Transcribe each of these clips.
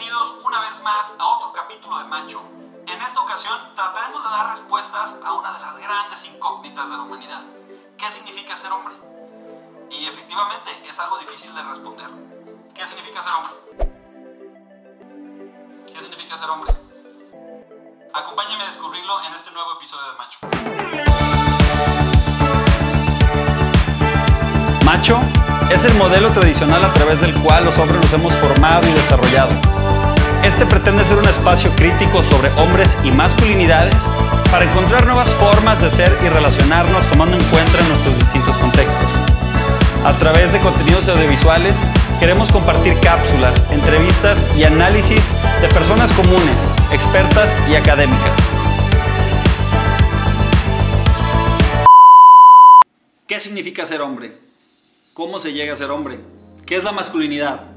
Bienvenidos una vez más a otro capítulo de Macho. En esta ocasión trataremos de dar respuestas a una de las grandes incógnitas de la humanidad. ¿Qué significa ser hombre? Y efectivamente es algo difícil de responder. ¿Qué significa ser hombre? ¿Qué significa ser hombre? Acompáñame a descubrirlo en este nuevo episodio de Macho. Macho es el modelo tradicional a través del cual los hombres nos hemos formado y desarrollado. Este pretende ser un espacio crítico sobre hombres y masculinidades para encontrar nuevas formas de ser y relacionarnos tomando en cuenta nuestros distintos contextos. A través de contenidos audiovisuales queremos compartir cápsulas, entrevistas y análisis de personas comunes, expertas y académicas. ¿Qué significa ser hombre? ¿Cómo se llega a ser hombre? ¿Qué es la masculinidad?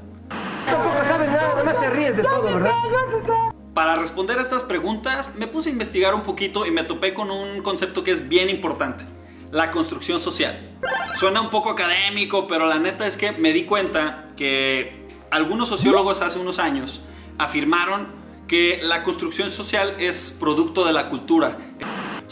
Nada, te ríes de todo, ¿verdad? Para responder a estas preguntas me puse a investigar un poquito y me topé con un concepto que es bien importante, la construcción social. Suena un poco académico, pero la neta es que me di cuenta que algunos sociólogos hace unos años afirmaron que la construcción social es producto de la cultura.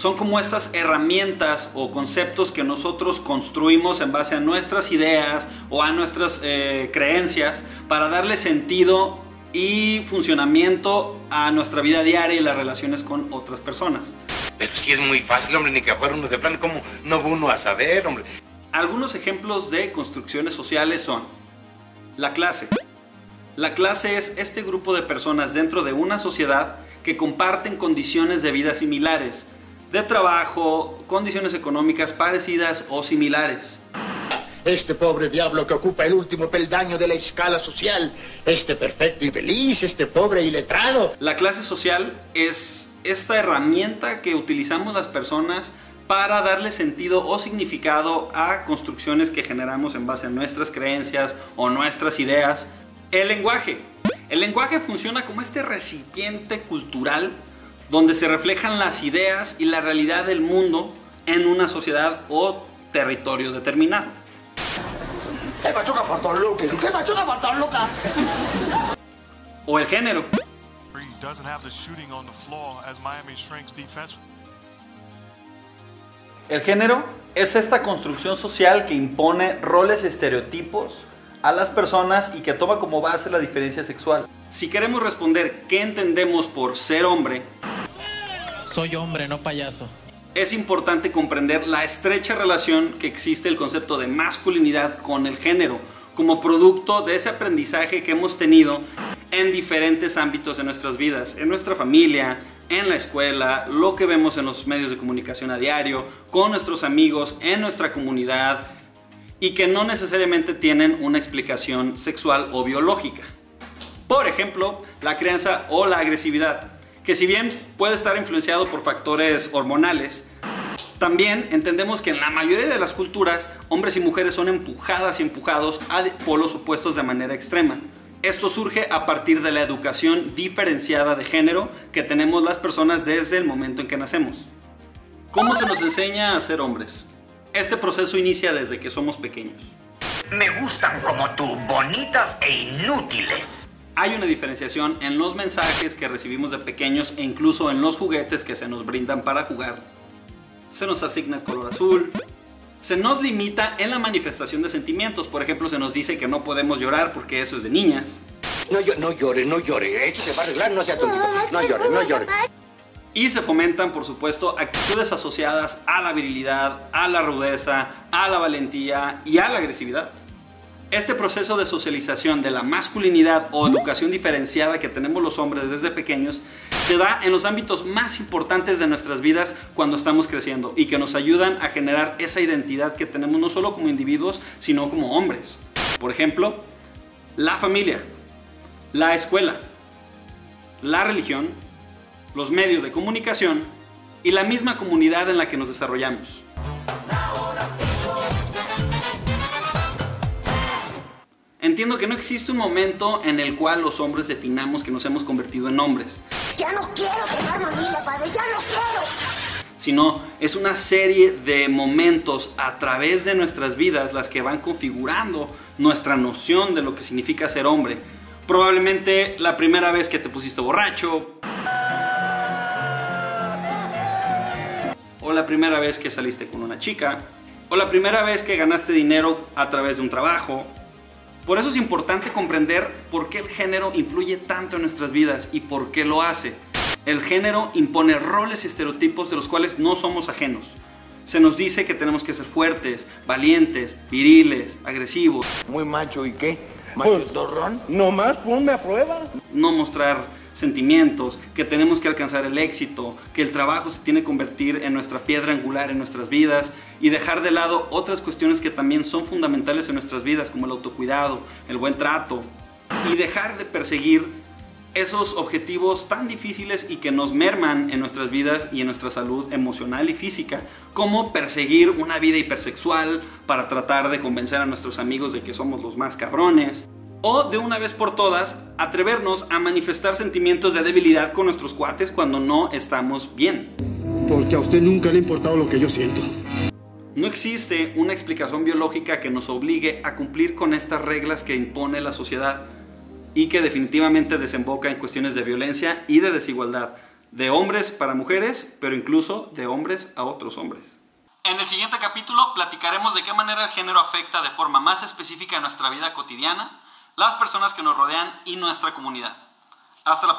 Son como estas herramientas o conceptos que nosotros construimos en base a nuestras ideas o a nuestras eh, creencias para darle sentido y funcionamiento a nuestra vida diaria y las relaciones con otras personas. Pero sí es muy fácil, hombre, ni que fuera uno de plan, ¿cómo no va uno a saber, hombre? Algunos ejemplos de construcciones sociales son la clase. La clase es este grupo de personas dentro de una sociedad que comparten condiciones de vida similares, de trabajo, condiciones económicas parecidas o similares. Este pobre diablo que ocupa el último peldaño de la escala social, este perfecto y feliz, este pobre iletrado. La clase social es esta herramienta que utilizamos las personas para darle sentido o significado a construcciones que generamos en base a nuestras creencias o nuestras ideas. El lenguaje. El lenguaje funciona como este recipiente cultural donde se reflejan las ideas y la realidad del mundo en una sociedad o territorio determinado. ¡Qué por! ¡Qué por! O el género. He doesn't have the shooting on the floor as Miami shrinks defense. El género es esta construcción social que impone roles y estereotipos a las personas y que toma como base la diferencia sexual. Si queremos responder qué entendemos por ser hombre, Soy hombre, no payaso. es importante comprender la estrecha relación que existe el concepto de masculinidad con el género, como producto de ese aprendizaje que hemos tenido en diferentes ámbitos de nuestras vidas, en nuestra familia, en la escuela, lo que vemos en los medios de comunicación a diario, con nuestros amigos, en nuestra comunidad, y que no necesariamente tienen una explicación sexual o biológica. Por ejemplo, la crianza o la agresividad, que si bien puede estar influenciado por factores hormonales, también entendemos que en la mayoría de las culturas, hombres y mujeres son empujadas y empujados a polos opuestos de manera extrema. Esto surge a partir de la educación diferenciada de género que tenemos las personas desde el momento en que nacemos. ¿Cómo se nos enseña a ser hombres? Este proceso inicia desde que somos pequeños. Me gustan como tú, bonitas e inútiles. Hay una diferenciación en los mensajes que recibimos de pequeños e incluso en los juguetes que se nos brindan para jugar. Se nos asigna el color azul. Se nos limita en la manifestación de sentimientos. Por ejemplo, se nos dice que no podemos llorar porque eso es de niñas. No, llo- no llore, no llore. Esto se va a arreglar, no sea tontito. No llore, no llore. Y se fomentan, por supuesto, actitudes asociadas a la virilidad, a la rudeza, a la valentía y a la agresividad. Este proceso de socialización de la masculinidad o educación diferenciada que tenemos los hombres desde pequeños se da en los ámbitos más importantes de nuestras vidas cuando estamos creciendo y que nos ayudan a generar esa identidad que tenemos no solo como individuos, sino como hombres. Por ejemplo, la familia, la escuela, la religión, los medios de comunicación y la misma comunidad en la que nos desarrollamos. Entiendo que no existe un momento en el cual los hombres definamos que nos hemos convertido en hombres, Ya no quiero tener familia, padre, ya no quiero. sino es una serie de momentos a través de nuestras vidas las que van configurando nuestra noción de lo que significa ser hombre. Probablemente la primera vez que te pusiste borracho. O la primera vez que saliste con una chica. O la primera vez que ganaste dinero a través de un trabajo. Por eso es importante comprender por qué el género influye tanto en nuestras vidas y por qué lo hace. El género impone roles y estereotipos de los cuales no somos ajenos. Se nos dice que tenemos que ser fuertes, valientes, viriles, agresivos. Muy macho, ¿y qué? ¿Macho torrón? No más, ponme a prueba. No mostrar sentimientos, que tenemos que alcanzar el éxito, que el trabajo se tiene que convertir en nuestra piedra angular en nuestras vidas y dejar de lado otras cuestiones que también son fundamentales en nuestras vidas, como el autocuidado, el buen trato, y dejar de perseguir esos objetivos tan difíciles y que nos merman en nuestras vidas y en nuestra salud emocional y física, como perseguir una vida hipersexual para tratar de convencer a nuestros amigos de que somos los más cabrones, o de una vez por todas atrevernos a manifestar sentimientos de debilidad con nuestros cuates cuando no estamos bien. Porque a usted nunca le ha importado lo que yo siento. No existe una explicación biológica que nos obligue a cumplir con estas reglas que impone la sociedad y que definitivamente desemboca en cuestiones de violencia y de desigualdad, de hombres para mujeres, pero incluso de hombres a otros hombres. En el siguiente capítulo platicaremos de qué manera el género afecta de forma más específica nuestra vida cotidiana, las personas que nos rodean y nuestra comunidad. Hasta la